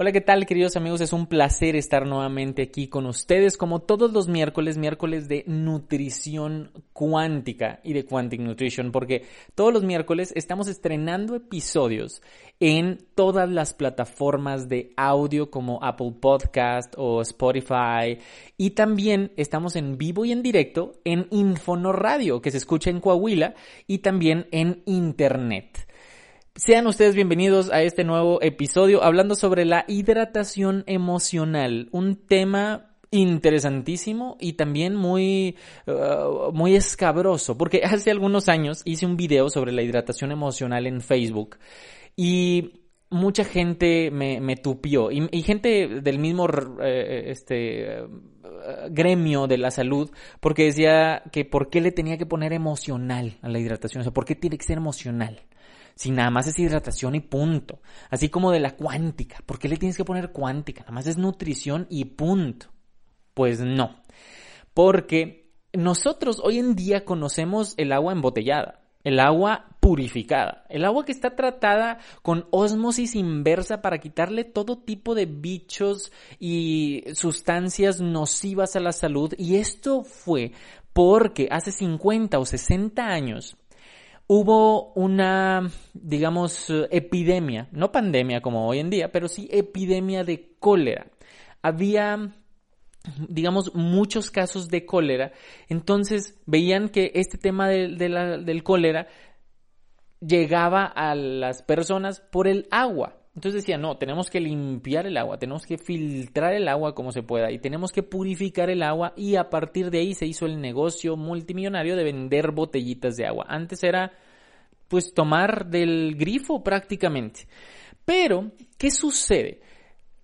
Hola, ¿qué tal queridos amigos? Es un placer estar nuevamente aquí con ustedes como todos los miércoles, miércoles de nutrición cuántica y de Quantic Nutrition, porque todos los miércoles estamos estrenando episodios en todas las plataformas de audio como Apple Podcast o Spotify y también estamos en vivo y en directo en Infono Radio que se escucha en Coahuila y también en Internet. Sean ustedes bienvenidos a este nuevo episodio hablando sobre la hidratación emocional, un tema interesantísimo y también muy, uh, muy escabroso, porque hace algunos años hice un video sobre la hidratación emocional en Facebook y mucha gente me, me tupió y, gente del mismo eh, este, gremio de la salud porque decía que por qué le tenía que poner emocional a la hidratación, o sea, por qué tiene que ser emocional si nada más es hidratación y punto. Así como de la cuántica. ¿Por qué le tienes que poner cuántica? Nada más es nutrición y punto. Pues no. Porque nosotros hoy en día conocemos el agua embotellada, el agua purificada, el agua que está tratada con osmosis inversa para quitarle todo tipo de bichos y sustancias nocivas a la salud. Y esto fue porque hace 50 o 60 años hubo una, digamos, epidemia, no pandemia como hoy en día, pero sí epidemia de cólera. Había digamos, muchos casos de cólera, entonces veían que este tema del cólera llegaba a las personas por el agua. Entonces decía, no, tenemos que limpiar el agua, tenemos que filtrar el agua como se pueda y tenemos que purificar el agua y a partir de ahí se hizo el negocio multimillonario de vender botellitas de agua. Antes era pues tomar del grifo prácticamente. Pero, ¿qué sucede?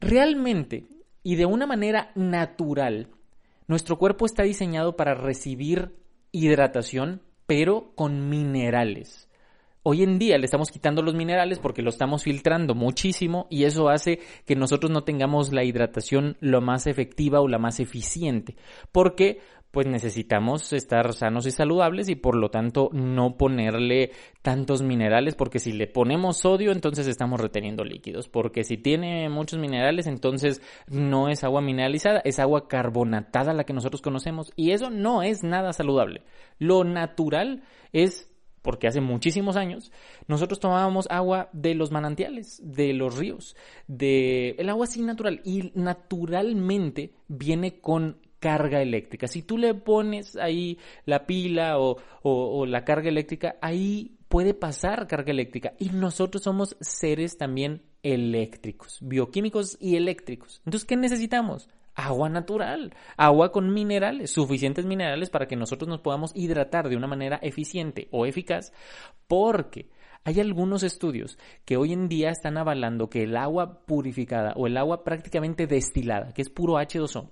Realmente y de una manera natural, nuestro cuerpo está diseñado para recibir hidratación, pero con minerales. Hoy en día le estamos quitando los minerales porque lo estamos filtrando muchísimo y eso hace que nosotros no tengamos la hidratación lo más efectiva o la más eficiente. Porque pues necesitamos estar sanos y saludables y por lo tanto no ponerle tantos minerales porque si le ponemos sodio entonces estamos reteniendo líquidos porque si tiene muchos minerales entonces no es agua mineralizada es agua carbonatada la que nosotros conocemos y eso no es nada saludable lo natural es porque hace muchísimos años nosotros tomábamos agua de los manantiales, de los ríos, de el agua así natural y naturalmente viene con carga eléctrica. Si tú le pones ahí la pila o, o, la carga eléctrica, ahí puede pasar carga eléctrica y nosotros somos seres también eléctricos, bioquímicos y eléctricos. Entonces, ¿qué necesitamos? Agua natural, agua con minerales, suficientes minerales para que nosotros nos podamos hidratar de una manera eficiente o eficaz, porque hay algunos estudios que hoy en día están avalando que el agua purificada o el agua prácticamente destilada, que es puro H2O,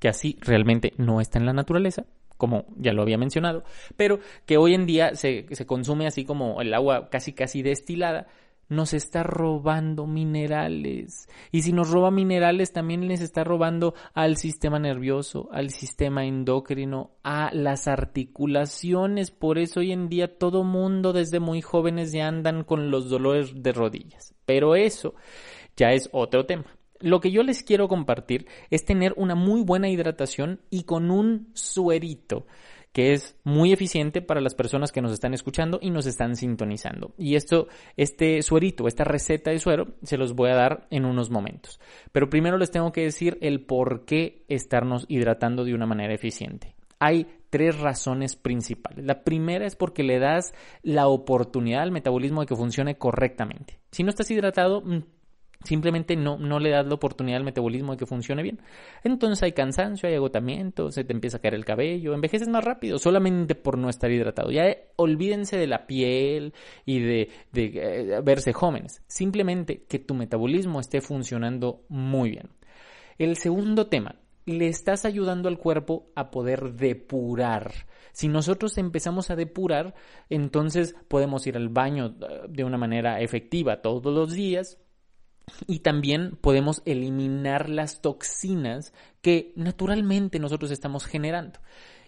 que así realmente no está en la naturaleza, como ya lo había mencionado, pero que hoy en día se, se consume así como el agua casi casi destilada, nos está robando minerales. Y si nos roba minerales, también les está robando al sistema nervioso, al sistema endocrino, a las articulaciones. Por eso hoy en día todo mundo desde muy jóvenes ya andan con los dolores de rodillas. Pero eso ya es otro tema. Lo que yo les quiero compartir es tener una muy buena hidratación y con un suerito que es muy eficiente para las personas que nos están escuchando y nos están sintonizando. Y esto, este suerito, esta receta de suero, se los voy a dar en unos momentos. Pero primero les tengo que decir el por qué estarnos hidratando de una manera eficiente. Hay tres razones principales. La primera es porque le das la oportunidad al metabolismo de que funcione correctamente. Si no estás hidratado, mm, Simplemente no, no le das la oportunidad al metabolismo de que funcione bien. Entonces hay cansancio, hay agotamiento, se te empieza a caer el cabello, envejeces más rápido solamente por no estar hidratado. Ya olvídense de la piel y de, de eh, verse jóvenes. Simplemente que tu metabolismo esté funcionando muy bien. El segundo tema, le estás ayudando al cuerpo a poder depurar. Si nosotros empezamos a depurar, entonces podemos ir al baño eh, de una manera efectiva todos los días, y también podemos eliminar las toxinas que naturalmente nosotros estamos generando.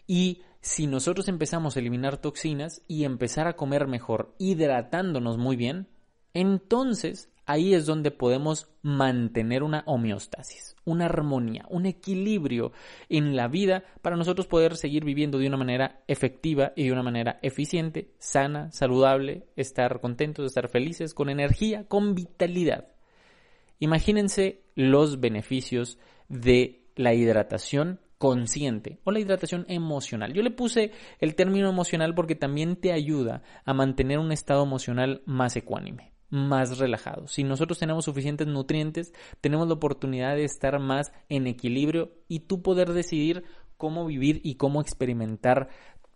Y si nosotros empezamos a eliminar toxinas y empezar a comer mejor, hidratándonos muy bien, entonces ahí es donde podemos mantener una homeostasis, una armonía, un equilibrio en la vida para nosotros poder seguir viviendo de una manera efectiva y de una manera eficiente, sana, saludable, estar contentos, estar felices, con energía, con vitalidad. Imagínense los beneficios de la hidratación consciente o la hidratación emocional. Yo le puse el término emocional porque también te ayuda a mantener un estado emocional más ecuánime más relajado. Si nosotros tenemos suficientes nutrientes, tenemos la oportunidad de estar más en equilibrio y tú poder decidir cómo vivir y cómo experimentar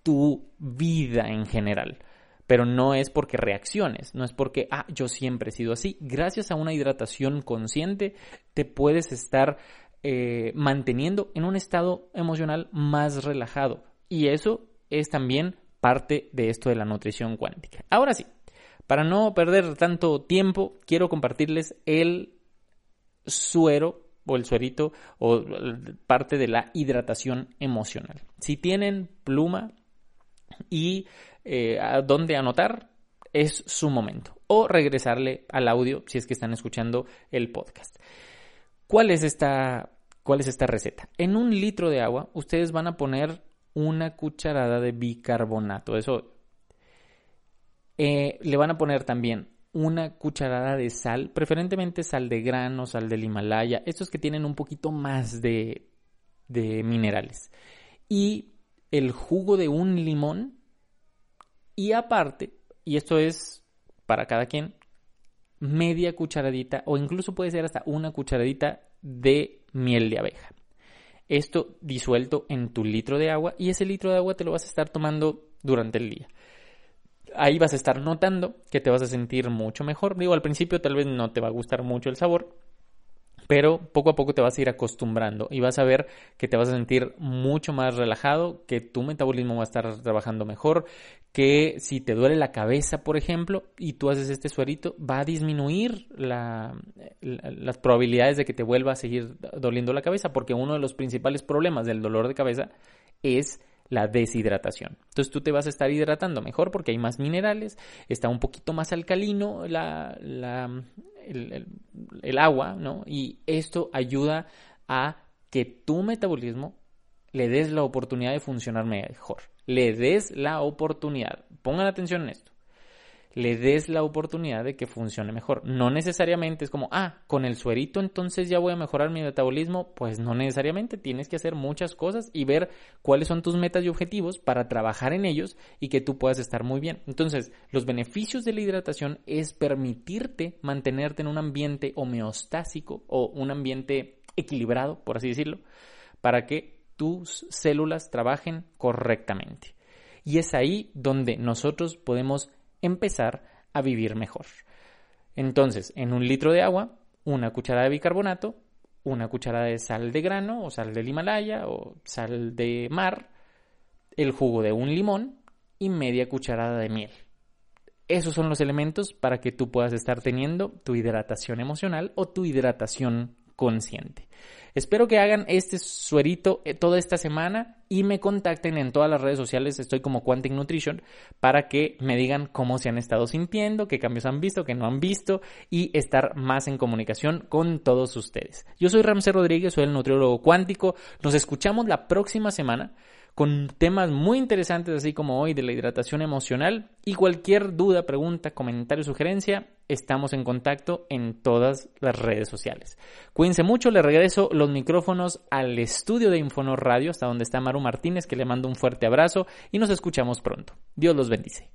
tu vida en general. Pero no es porque reacciones, no es porque, ah, yo siempre he sido así. Gracias a una hidratación consciente, te puedes estar eh, manteniendo en un estado emocional más relajado. Y eso es también parte de esto de la nutrición cuántica. Ahora sí, para no perder tanto tiempo, quiero compartirles el suero o el suerito o parte de la hidratación emocional. Si tienen pluma y eh, a dónde anotar, es su momento. O regresarle al audio si es que están escuchando el podcast. ¿Cuál es esta, cuál es esta receta? En un litro de agua ustedes van a poner una cucharada de bicarbonato. Eso eh, le van a poner también una cucharada de sal, preferentemente sal de grano, sal del Himalaya, estos que tienen un poquito más de, de minerales. Y el jugo de un limón. Y aparte, y esto es para cada quien, media cucharadita o incluso puede ser hasta una cucharadita de miel de abeja. Esto disuelto en tu litro de agua y ese litro de agua te lo vas a estar tomando durante el día ahí vas a estar notando que te vas a sentir mucho mejor. Digo, al principio tal vez no te va a gustar mucho el sabor, pero poco a poco te vas a ir acostumbrando y vas a ver que te vas a sentir mucho más relajado, que tu metabolismo va a estar trabajando mejor, que si te duele la cabeza, por ejemplo, y tú haces este suerito, va a disminuir las probabilidades de que te vuelva a seguir doliendo la cabeza, porque uno de los principales problemas del dolor de cabeza es la deshidratación. Entonces tú te vas a estar hidratando mejor porque hay más minerales, está un poquito más alcalino la, el, el agua, ¿no? Y esto ayuda a que tu metabolismo le des la oportunidad de funcionar mejor. Le des la oportunidad. Pongan atención en esto le des la oportunidad de que funcione mejor. No necesariamente es como, ah, con el suerito entonces ya voy a mejorar mi metabolismo. Pues no necesariamente, tienes que hacer muchas cosas y ver cuáles son tus metas y objetivos para trabajar en ellos y que tú puedas estar muy bien. Entonces, los beneficios de la hidratación es permitirte mantenerte en un ambiente homeostásico o un ambiente equilibrado, por así decirlo, para que tus células trabajen correctamente. Y es ahí donde nosotros podemos empezar a vivir mejor. Entonces, en un litro de agua, una cucharada de bicarbonato, una cucharada de sal de grano o sal del Himalaya o sal de mar, el jugo de un limón y media cucharada de miel. Esos son los elementos para que tú puedas estar teniendo tu hidratación emocional o tu hidratación consciente. Espero que hagan este suerito eh, toda esta semana y me contacten en todas las redes sociales, estoy como Quantic Nutrition, para que me digan cómo se han estado sintiendo, qué cambios han visto, qué no han visto y estar más en comunicación con todos ustedes. Yo soy Ramsey Rodríguez, soy el nutriólogo cuántico. Nos escuchamos la próxima semana con temas muy interesantes así como hoy de la hidratación emocional y cualquier duda, pregunta, comentario, sugerencia, estamos en contacto en todas las redes sociales. Cuídense mucho, le regreso los micrófonos al estudio de Infonor Radio hasta donde está Maru Martínez que le mando un fuerte abrazo y nos escuchamos pronto. Dios los bendice.